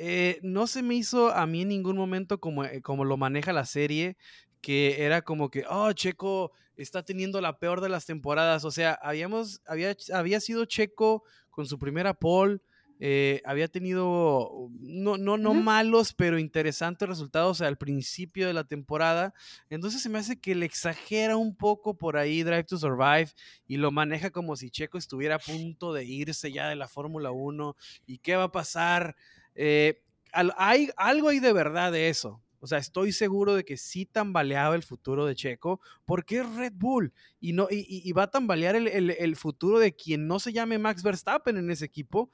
eh, no se me hizo a mí en ningún momento como, eh, como lo maneja la serie, que era como que, oh, Checo está teniendo la peor de las temporadas. O sea, habíamos, había, había sido Checo con su primera pole, eh, había tenido no, no, no malos, pero interesantes resultados al principio de la temporada. Entonces se me hace que le exagera un poco por ahí Drive to Survive y lo maneja como si Checo estuviera a punto de irse ya de la Fórmula 1 y qué va a pasar. Eh, hay algo ahí de verdad de eso. O sea, estoy seguro de que sí tambaleaba el futuro de Checo porque es Red Bull y, no, y, va a tambalear el, futuro de quien no se llame Max Verstappen en ese equipo,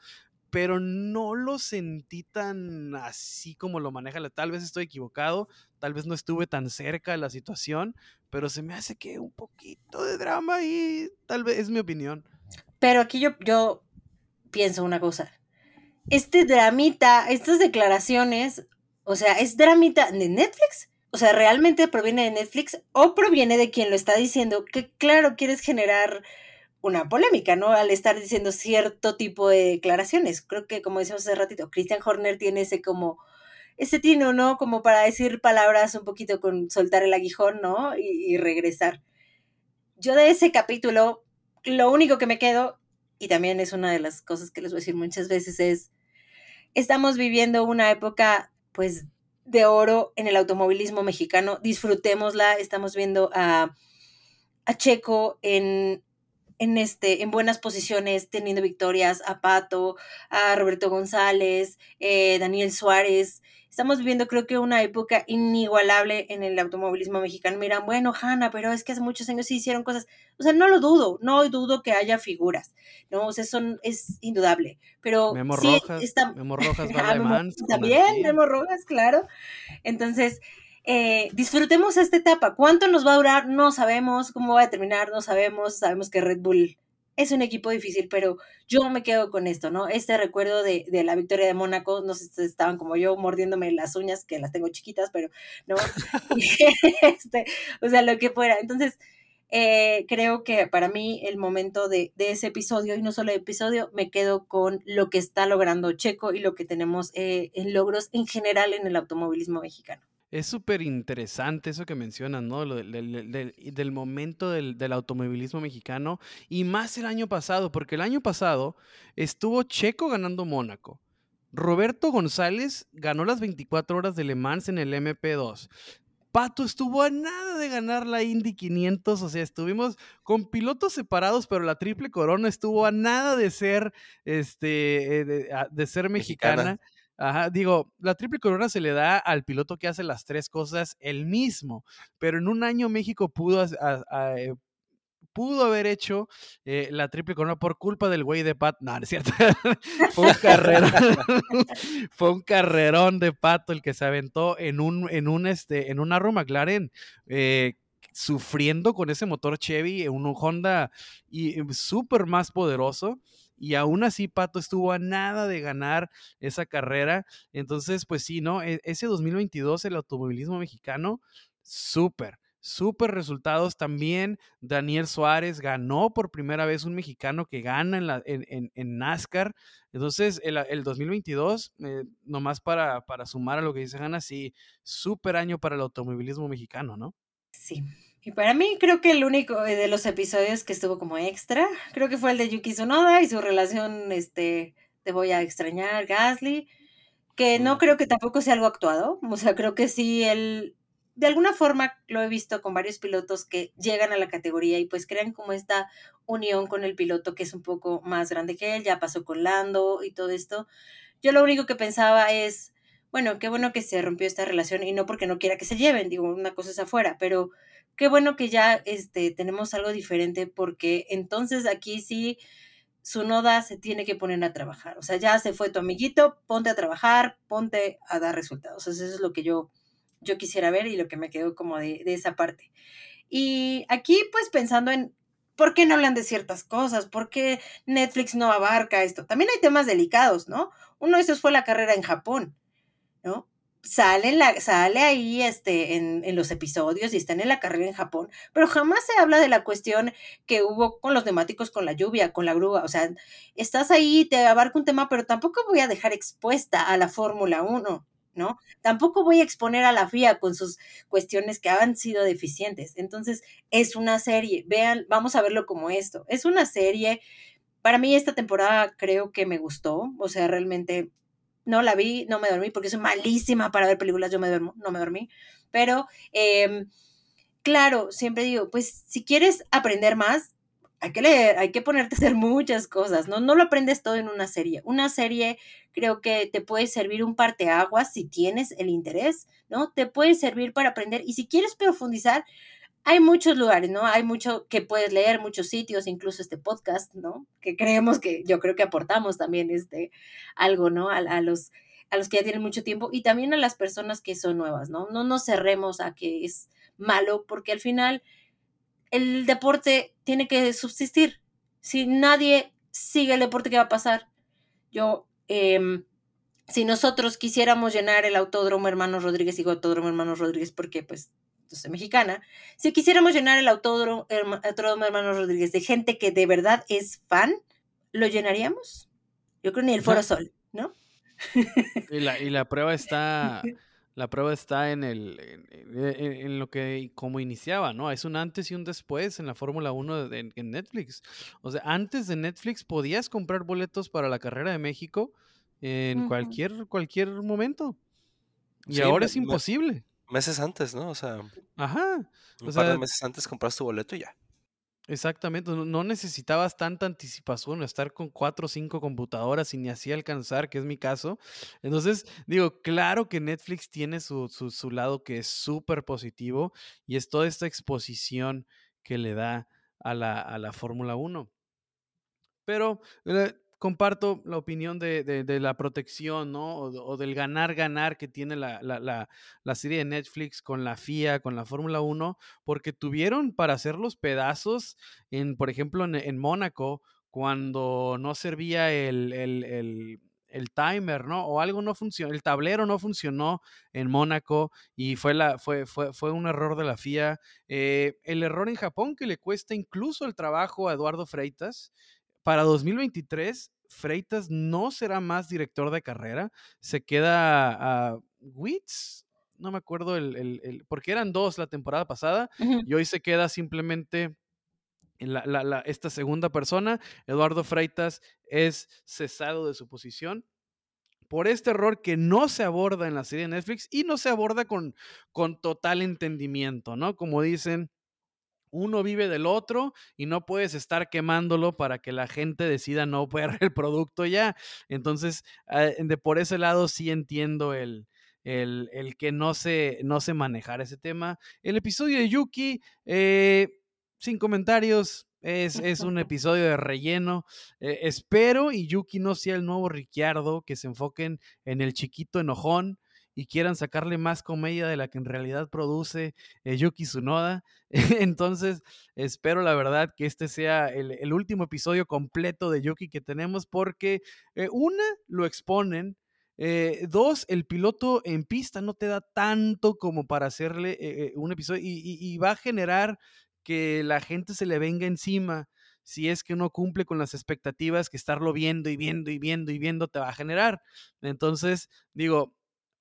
pero no lo sentí tan así como lo maneja. Tal vez estoy equivocado, tal vez no estuve tan cerca de la situación, pero se me hace que un poquito de drama y tal vez es mi opinión.
Pero aquí yo, yo pienso una cosa. Este dramita, estas declaraciones, o sea, ¿es dramita de Netflix? O sea, ¿realmente proviene de Netflix o proviene de quien lo está diciendo? Que claro, quieres generar una polémica, ¿no? Al estar diciendo cierto tipo de declaraciones. Creo que, como decíamos hace ratito, Christian Horner tiene ese como, ese tino, ¿no? Como para decir palabras un poquito con soltar el aguijón, ¿no? Y, y regresar. Yo de ese capítulo, lo único que me quedo, y también es una de las cosas que les voy a decir muchas veces, es, estamos viviendo una época, pues, de oro en el automovilismo mexicano. Disfrutémosla. Estamos viendo a, a Checo en, en, este, en buenas posiciones, teniendo victorias, a Pato, a Roberto González, eh, Daniel Suárez. Estamos viviendo, creo que, una época inigualable en el automovilismo mexicano. Miran, bueno, Hanna, pero es que hace muchos años sí hicieron cosas. O sea, no lo dudo, no dudo que haya figuras, ¿no? O sea, son, es indudable. Pero
Memo
sí,
Rojas,
está-
Memo Rojas,
Ah, Memo También. Memo Rojas, claro. Entonces, eh, disfrutemos esta etapa. ¿Cuánto nos va a durar? No sabemos. ¿Cómo va a terminar? No sabemos. Sabemos que Red Bull es un equipo difícil, pero yo me quedo con esto, ¿no? Este recuerdo de, de la victoria de Mónaco, no sé si estaban como yo mordiéndome las uñas, que las tengo chiquitas, pero no. Este, o sea, lo que fuera. Entonces, eh, creo que para mí el momento de, de, ese episodio, y no solo el episodio, me quedo con lo que está logrando Checo y lo que tenemos eh, en logros en general en el automovilismo mexicano.
Es súper interesante eso que mencionas, ¿no? Del, del, del, del momento del, del, automovilismo mexicano y más el año pasado, porque el año pasado estuvo Checo ganando Mónaco. Roberto González ganó las 24 horas de Le Mans en el MP2. Pato estuvo a nada de ganar la Indy 500, o sea, estuvimos con pilotos separados, pero la triple corona estuvo a nada de ser, este, de, de ser mexicana. mexicana. Ajá, digo, la triple corona se le da al piloto que hace las tres cosas el mismo, pero en un año México pudo, a, pudo haber hecho eh, la triple corona por culpa del güey de Pat. No, no es cierto. fue un carrerón. fue un carrerón de Pato el que se aventó en un, en un, este, en un Arrow McLaren. Eh, sufriendo con ese motor Chevy, un Honda y súper más poderoso y aún así Pato estuvo a nada de ganar esa carrera. Entonces, pues sí, ¿no? Ese 2022 el automovilismo mexicano, súper. Súper resultados también. Daniel Suárez ganó por primera vez un mexicano que gana en, la, en, en, en NASCAR. Entonces, el, el 2022, eh, nomás para, para sumar a lo que dice Hanna, sí, súper año para el automovilismo mexicano, ¿no?
Sí, y para mí creo que el único de los episodios que estuvo como extra, creo que fue el de Yuki Tsunoda y su relación, este, te voy a extrañar, Gasly, que no creo que tampoco sea algo actuado, o sea, creo que sí, él, de alguna forma lo he visto con varios pilotos que llegan a la categoría y pues crean como esta unión con el piloto que es un poco más grande que él, ya pasó con Lando y todo esto. Yo lo único que pensaba es, bueno, qué bueno que se rompió esta relación y no porque no quiera que se lleven, digo, una cosa es afuera, pero qué bueno que ya este, tenemos algo diferente porque entonces aquí sí su noda se tiene que poner a trabajar. O sea, ya se fue tu amiguito, ponte a trabajar, ponte a dar resultados. Eso es lo que yo, yo quisiera ver y lo que me quedó como de, de esa parte. Y aquí pues pensando en ¿Por qué no hablan de ciertas cosas? ¿Por qué Netflix no abarca esto? También hay temas delicados, ¿no? Uno de esos fue la carrera en Japón, ¿no? Sale, la, sale ahí este, en, en, los episodios y están en la carrera en Japón, pero jamás se habla de la cuestión que hubo con los neumáticos, con la lluvia, con la grúa. O sea, estás ahí, te abarca un tema, pero tampoco voy a dejar expuesta a la Fórmula 1, ¿no? Tampoco voy a exponer a la FIA con sus cuestiones que han sido deficientes. Entonces, es una serie, vean, vamos a verlo como esto. Es una serie, para mí esta temporada creo que me gustó, o sea, realmente no la vi, no me dormí porque soy malísima para ver películas, yo me duermo, no me dormí, pero eh, claro, siempre digo, pues si quieres aprender más, hay que leer, hay que ponerte a hacer muchas cosas, ¿no? No lo aprendes todo en una serie. Una serie creo que te puede servir un parteaguas si tienes el interés, ¿no? Te puede servir para aprender y si quieres profundizar, hay muchos lugares, ¿no? Hay mucho que puedes leer, muchos sitios, incluso este podcast, ¿no? Que creemos que yo creo que aportamos también este algo, ¿no? A, a los a los que ya tienen mucho tiempo y también a las personas que son nuevas, ¿no? No nos cerremos a que es malo porque al final el deporte tiene que subsistir. Si nadie sigue el deporte, ¿qué va a pasar? Yo, em, si nosotros quisiéramos llenar el Autódromo Hermanos Rodríguez, digo Autódromo Hermanos Rodríguez porque pues yo soy mexicana, si quisiéramos llenar el Autódromo, Autódromo Hermanos Rodríguez de gente que de verdad es fan, ¿lo llenaríamos? Yo creo ni el Foro Sol, ¿no?
Y la, y la prueba está la prueba está en, el, en, lo que como iniciaba, ¿no? Es un antes y un después en la Fórmula 1 en, Netflix. O sea, antes de Netflix podías comprar boletos para la carrera de México en cualquier, cualquier momento. Y ahora es imposible.
Meses antes, ¿no? O sea,
Ajá.
un par de meses antes compras tu boleto y ya.
Exactamente, no necesitabas tanta anticipación, estar con cuatro o cinco computadoras y ni así alcanzar, que es mi caso. Entonces, digo, claro que Netflix tiene su, su, lado que es súper positivo y es toda esta exposición que le da a la, a la Fórmula 1. Pero eh, comparto la opinión de, la protección, ¿no? O, del ganar-ganar que tiene la, la, serie de Netflix con la FIA, con la Fórmula 1, porque tuvieron para hacer los pedazos, en, por ejemplo, en, Mónaco, cuando no servía el, el, timer, ¿no? O algo no funcionó, el tablero no funcionó en Mónaco y fue, la, fue, fue, fue un error de la FIA. Eh, el error en Japón que le cuesta incluso el trabajo a Eduardo Freitas. Para 2023 Freitas no será más director de carrera, se queda a Witz, no me acuerdo el, porque eran dos la temporada pasada, y hoy se queda simplemente la, esta segunda persona, Eduardo Freitas, es cesado de su posición por este error que no se aborda en la serie de Netflix y no se aborda con, con total entendimiento, ¿no? Como dicen, uno vive del otro y no puedes estar quemándolo para que la gente decida no ver el producto ya. Entonces, ah, de por ese lado sí entiendo el, el, que no se, no se manejara ese tema. El episodio de Yuki, eh, sin comentarios, es, es, un episodio de relleno. Eh, espero y Yuki no sea el nuevo Ricciardo, que se enfoquen en el chiquito enojón y quieran sacarle más comedia de la que en realidad produce eh, Yuki Tsunoda. Entonces, espero la verdad que este sea el, último episodio completo de Yuki que tenemos porque, eh, una, lo exponen. Eh, dos, el piloto en pista no te da tanto como para hacerle un episodio y, va a generar que la gente se le venga encima si es que no cumple con las expectativas que estarlo viendo y viendo y viendo y viendo te va a generar. Entonces, digo,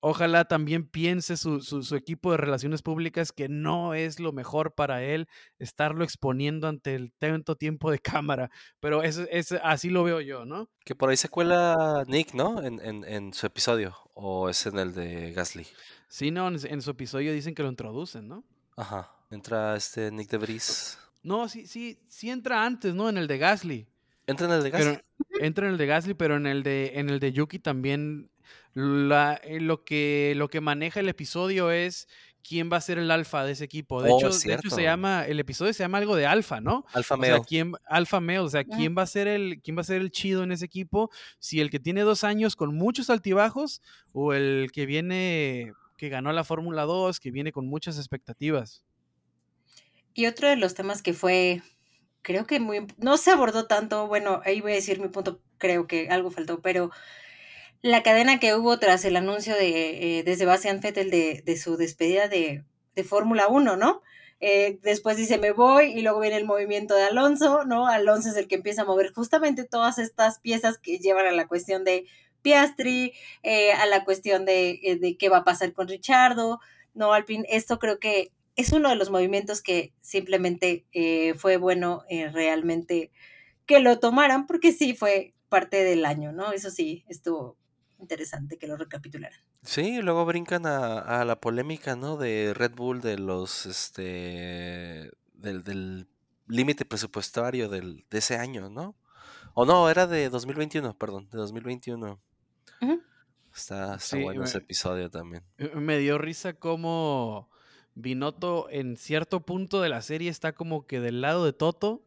Ojalá también piense su, su, equipo de relaciones públicas que no es lo mejor para él estarlo exponiendo ante el tanto tiempo de cámara. Pero es, es, así lo veo yo, ¿no?
Que por ahí se cuela Nick, ¿no? En, en, en su episodio. ¿O es en el de Gasly?
Sí, no, en, su episodio dicen que lo introducen, ¿no?
Ajá. Entra este Nick de Vries.
No, sí, sí, sí entra antes, ¿no? En el de Gasly.
Entra en el de Gasly.
entra en el de Gasly, pero en el de, en el de Yuki también la, eh, lo, que, lo que maneja el episodio es quién va a ser el alfa de ese equipo. De, oh, hecho, de hecho, se llama, el episodio se llama algo de alfa, ¿no?
Alfa male.
O sea, alfa male, o sea, quién va a ser el, quién va a ser el chido en ese equipo, si el que tiene dos años con muchos altibajos o el que viene, que ganó la Fórmula 2, que viene con muchas expectativas.
Y otro de los temas que fue, creo que muy, no se abordó tanto, bueno, ahí voy a decir mi punto, creo que algo faltó, pero la cadena que hubo tras el anuncio de, eh, de Sebastián Vettel de, de su despedida de, de Fórmula 1, ¿no? Eh, después dice me voy y luego viene el movimiento de Alonso, ¿no? Alonso es el que empieza a mover justamente todas estas piezas que llevan a la cuestión de Piastri, eh, a la cuestión de, de, qué va a pasar con Richardo, ¿no? Al fin, esto creo que es uno de los movimientos que simplemente fue bueno realmente que lo tomaran, porque sí fue parte del año, ¿no? Eso sí, estuvo interesante que lo recapitularan.
Sí, luego brincan a, la polémica, ¿no? De Red Bull, de los, este, del límite presupuestario del, de ese año, ¿no? O no, era de 2021, perdón, de 2021. Está, bueno ese episodio también.
Me dio risa como Binotto en cierto punto de la serie está como que del lado de Toto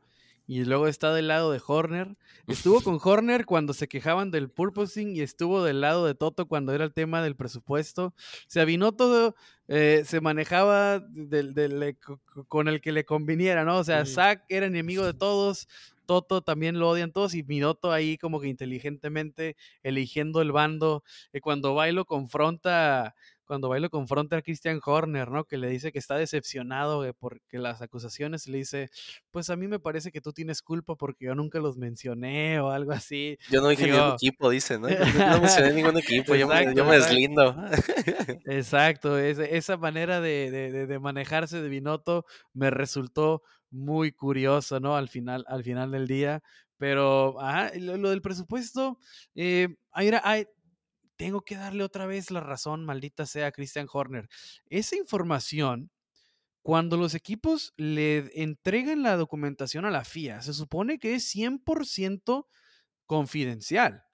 y luego está del lado de Horner. Estuvo con Horner cuando se quejaban del purposing y estuvo del lado de Toto cuando era el tema del presupuesto. Se avinó todo, eh, se manejaba con el que le conviniera, ¿no? O sea, Zack era enemigo de todos, Toto también lo odian todos y Binotto ahí como que inteligentemente eligiendo el bando. Y cuando Bailo confronta cuando Bailo confronta a Christian Horner, ¿no? Que le dice que está decepcionado porque las acusaciones, le dice, pues a mí me parece que tú tienes culpa porque yo nunca los mencioné o algo así.
Yo no dije ningún equipo, dice, ¿no? Yo no mencioné ningún equipo, yo, me, deslindo.
Exacto, esa manera de, manejarse de Binotto me resultó muy curioso, ¿no? Al final, al final del día. Pero lo, del presupuesto, eh, hay, hay, tengo que darle otra vez la razón, maldita sea, Christian Horner. Esa información, cuando los equipos le entregan la documentación a la FIA, se supone que es 100% confidencial.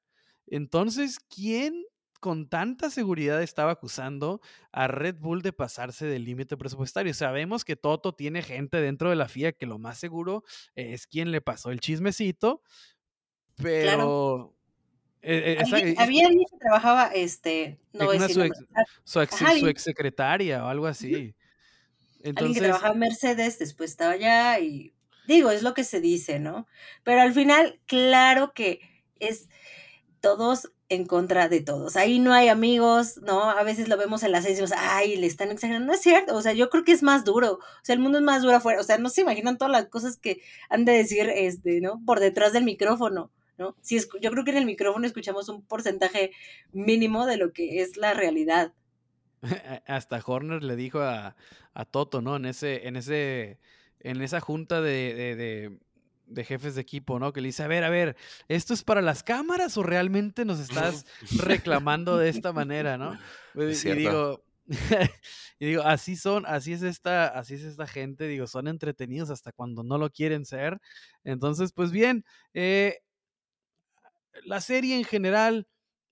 Entonces, ¿quién con tanta seguridad estaba acusando a Red Bull de pasarse del límite presupuestario. Sabemos que Toto tiene gente dentro de la FIA que lo más seguro es quien le pasó el chismecito, pero
eh, eh, había alguien que trabajaba, este, no
voy su, ex, su, ex, secretaria o algo así.
Entonces, alguien que trabajaba en Mercedes, después estaba allá y digo, es lo que se dice, ¿no? Pero al final, claro que es todos en contra de todos. Ahí no hay amigos, ¿no? A veces lo vemos en las seis y decimos, ay, le están exagerando. No es cierto, o sea, yo creo que es más duro. O sea, el mundo es más duro afuera. O sea, no se imaginan todas las cosas que han de decir, este, ¿no? Por detrás del micrófono. ¿No? yo creo que en el micrófono escuchamos un porcentaje mínimo de lo que es la realidad.
Hasta Horner le dijo a, Toto, ¿no? En ese, en ese, en esa junta de, jefes de equipo, ¿no? Que le dice, a ver, a ver, ¿esto es para las cámaras o realmente nos estás reclamando de esta manera, ¿no? Pues, y digo, y digo, así son, así es esta, así es esta gente, digo, son entretenidos hasta cuando no lo quieren ser. Entonces, pues bien, eh, la serie en general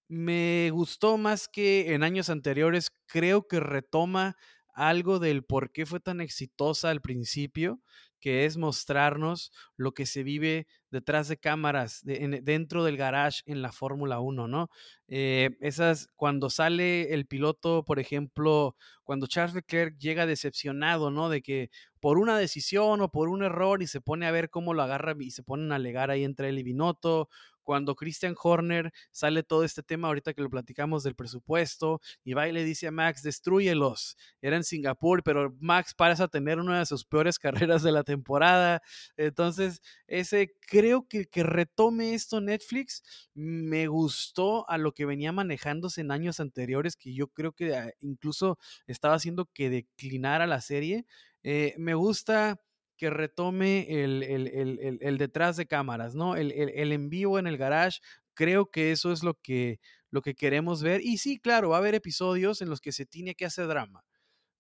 me gustó más que en años anteriores. Creo que retoma algo del por qué fue tan exitosa al principio, que es mostrarnos lo que se vive detrás de cámaras, dentro del garage en la Fórmula 1, ¿no? Eh, esas, cuando sale el piloto, por ejemplo, cuando Charles Leclerc llega decepcionado, ¿no? De que por una decisión o por un error y se pone a ver cómo lo agarra y se ponen a alegar ahí entre él y Binotto, cuando Christian Horner sale todo este tema, ahorita que lo platicamos del presupuesto, y va y le dice a Max, destruyelos. Era en Singapur, pero Max parece tener una de sus peores carreras de la temporada. Entonces, ese creo que, que retome esto Netflix me gustó a lo que venía manejándose en años anteriores, que yo creo que ah, incluso estaba haciendo que declinara la serie. Eh, me gusta que retome el, detrás de cámaras, ¿no? El, en vivo en el garage. Creo que eso es lo que, lo que queremos ver. Y sí, claro, va a haber episodios en los que se tiene que hacer drama.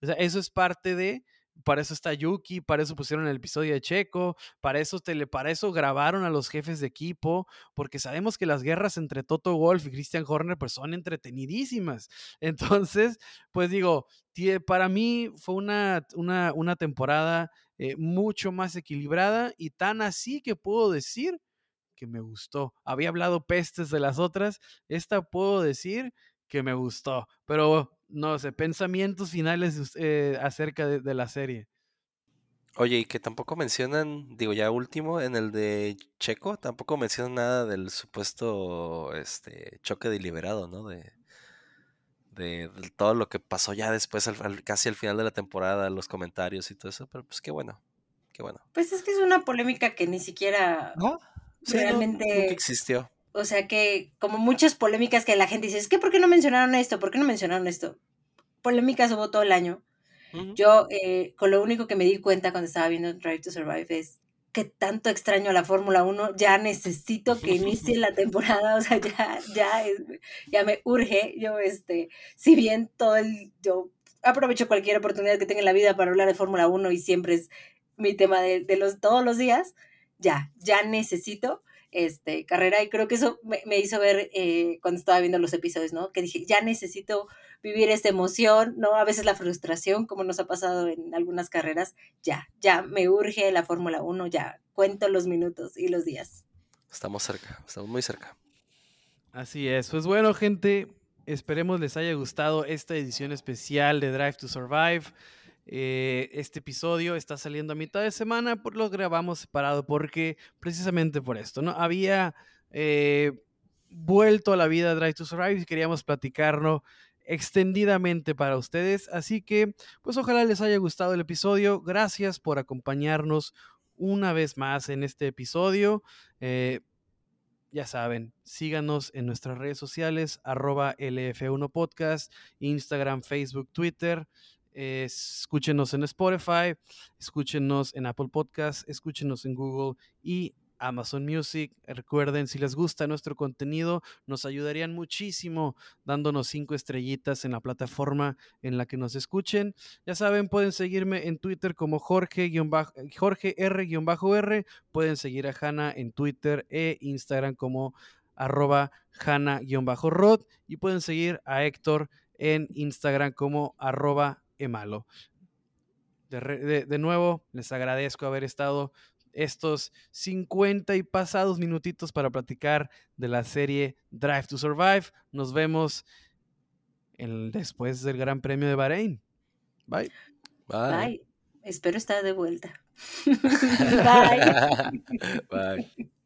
Eso es parte de, para eso está Yuki, para eso pusieron el episodio de Checo, para eso, tele, para eso grabaron a los jefes de equipo, porque sabemos que las guerras entre Toto Wolf y Christian Horner pues son entretenidísimas. Entonces, pues digo, para mí fue una, una, una temporada eh, mucho más equilibrada y tan así que puedo decir que me gustó. Había hablado pestes de las otras, esta puedo decir que me gustó, pero no sé, pensamientos finales eh, acerca de, la serie.
Oye, y que tampoco mencionan, digo ya último, en el de Checo, tampoco mencionan nada del supuesto este choque deliberado, ¿no? De, de, todo lo que pasó ya después, casi al final de la temporada, los comentarios y todo eso, pero pues qué bueno, qué bueno.
Pues es que es una polémica que ni siquiera realmente
existió.
O sea que, como muchas polémicas que la gente dice, es que ¿por qué no mencionaron esto? ¿Por qué no mencionaron esto? Polémicas hubo todo el año. Yo, eh, con lo único que me di cuenta cuando estaba viendo Drive to Survive es que tanto extraño la Fórmula 1, ya necesito que inicie la temporada, o sea, ya, ya, ya me urge, yo, este, si bien todo el, yo aprovecho cualquier oportunidad que tenga en la vida para hablar de Fórmula 1 y siempre es mi tema de, de, los, todos los días, ya, ya necesito este, carrera y creo que eso me, hizo ver eh, cuando estaba viendo los episodios, ¿no? Que dije, ya necesito vivir esta emoción, ¿no? A veces la frustración, como nos ha pasado en algunas carreras, ya, ya me urge la Fórmula 1, ya cuento los minutos y los días.
Estamos cerca, estamos muy cerca.
Así es, pues bueno gente, esperemos les haya gustado esta edición especial de Drive to Survive. Eh, este episodio está saliendo a mitad de semana, por lo grabamos separado porque precisamente por esto, ¿no? Había eh, vuelto a la vida Drive to Survive y queríamos platicarlo extendidamente para ustedes. Así que, pues ojalá les haya gustado el episodio. Gracias por acompañarnos una vez más en este episodio. Eh, ya saben, síganos en nuestras redes sociales, arroba LF1 Podcast, Instagram, Facebook, Twitter. escúchenos en Spotify, escúchenos en Apple Podcast, escúchenos en Google y Amazon Music. Recuerden, si les gusta nuestro contenido, nos ayudarían muchísimo dándonos cinco estrellitas en la plataforma en la que nos escuchen. Ya saben, pueden seguirme en Twitter como Jorge, Jorge R-R. Pueden seguir a Hanna en Twitter e Instagram como arroba Hanna-Rod. Y pueden seguir a Héctor en Instagram como arroba Emalo. de, nuevo, les agradezco haber estado estos 50 y pasados minutitos para platicar de la serie Drive to Survive. Nos vemos después del Gran Premio de Bahrein. Bye.
Bye. Espero estar de vuelta.
Bye.